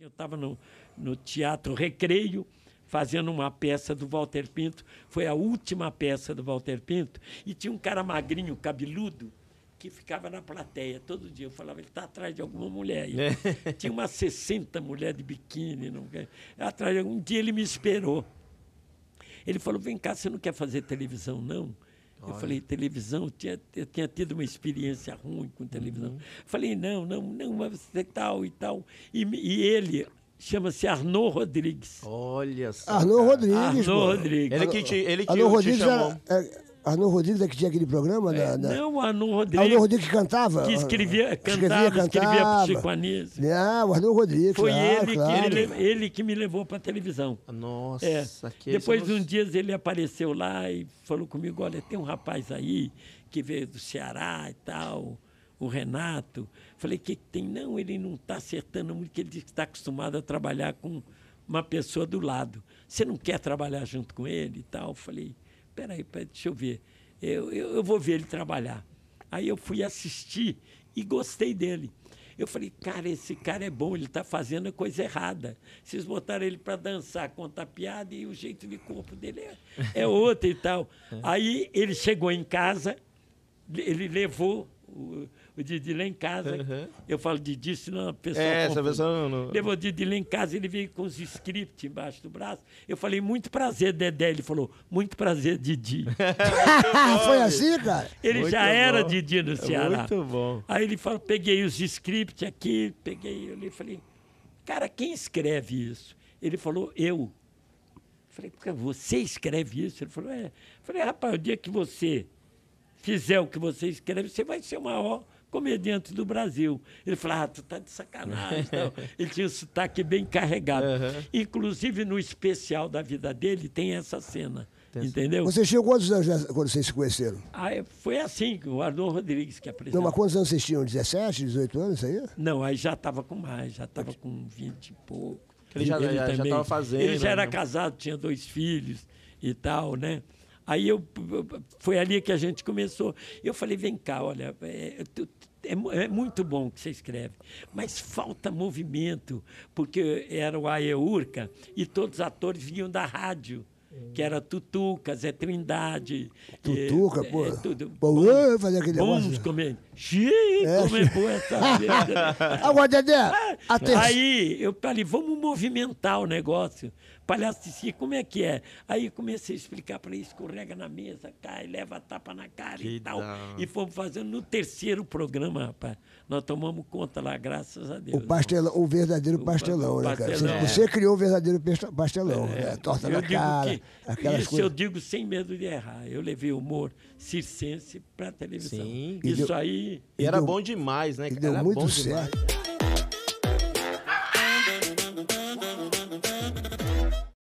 Eu estava no, no Teatro Recreio, fazendo uma peça do Walter Pinto. Foi a última peça do Walter Pinto. E tinha um cara magrinho, cabeludo, que ficava na plateia todo dia. Eu falava, ele está atrás de alguma mulher. aí. tinha umas 60 mulheres de biquíni. Não, atrás de... Um dia ele me esperou. Ele falou, vem cá, você não quer fazer televisão, não? Eu falei, televisão, eu tinha, eu tinha tido uma experiência ruim com televisão. Falei, não, não, não, mas você tal e tal. E, e ele chama-se Arnaud Rodrigues. Olha só. Arnaud. Rodrigues. Arnaud. Rodrigues. Ele que te, ele que Arnaud te Rodrigues chamou. era. É, Arnaud Rodrigues é que tinha aquele programa? na- na- Não, o Arnaud Rodrigues, Rodrigues que cantava? que escrevia, Escrevia, cantava, escrevia para cantava. Chico Anísio. Ah, o Arnaud Rodrigues. Foi claro, ele, claro. que, ele, ele que me levou para a televisão. Nossa, É. que Depois de esse eu um não- dia ele apareceu lá e falou comigo, olha, tem um rapaz aí que veio do Ceará e tal, o Renato. Falei, o que, que tem? Não, ele não está acertando muito, porque ele diz que está acostumado a trabalhar com uma pessoa do lado. Você não quer trabalhar junto com ele e tal? Falei, peraí, peraí, deixa eu ver. Eu, eu, eu vou ver ele trabalhar. Aí eu fui assistir e gostei dele. Eu falei, cara, esse cara é bom, ele está fazendo a coisa errada. Vocês botaram ele para dançar, contar piada e o jeito de corpo dele é, é outro e tal. Aí ele chegou em casa, ele levou o, o Didi lá em casa. Uhum. Eu falo Didi, senão a pessoa. É, essa pessoa não- não- Levou o Didi lá em casa, ele veio com os scripts embaixo do braço. Eu falei, muito prazer, Dedé. Ele falou, muito prazer, Didi. Foi assim, cara? Ele Muito já era bom. Didi no Ceará. Muito bom. Aí ele falou, peguei os scripts aqui, peguei, eu li, falei, cara, quem escreve isso? Ele falou, eu. Falei, porque você escreve isso? Ele falou, é. Falei, rapaz, o dia que você fizer o que você escreve, você vai ser o maior comediante do Brasil. Ele falou, ah, tu tá de sacanagem. Então, ele tinha um sotaque bem carregado. Aham. Inclusive, no especial da vida dele, tem essa cena. Entendeu? Vocês tinham quantos anos quando vocês se conheceram? Aí foi assim, o Arnô Rodrigues que apresentou. Não, mas quantos anos vocês tinham? 17, 18 anos, isso aí? Não, aí já estava com mais, já estava com 20 e pouco. Ele já- já- já também- tava fazendo, Ele já era né? casado, tinha dois filhos e tal, né? Aí eu, foi ali que a gente começou. Eu falei, vem cá, olha, é, é mu- é muito bom que você escreve, mas falta movimento, porque era o Aeurca e todos os atores vinham da rádio. Que era Tutuca, Zé Trindade. Tutuca, eh, pô. eh, tudo. Pô, eu fazia aquele Bons negócio. comendo. Xiii, como é boa essa vida. Agora, Dedé, atenção. Aí eu falei, vamos movimentar o negócio. Palhaço disse, como é que é? Aí comecei a explicar para ele, escorrega na mesa, cai, leva a tapa na cara e Que tal. da- E fomos fazendo no terceiro programa, rapaz. Nós tomamos conta lá, graças a Deus. O, pastelão, o verdadeiro O pastelão, né, cara? pastelão. Você, você criou o verdadeiro pastelão, né? Torta Eu na digo cara, que- aquelas isso coisas. eu digo sem medo de errar. Eu levei humor circense para televisão. Sim. E Isso deu- aí E era deu- bom demais, né? E deu Era muito bom demais. certo.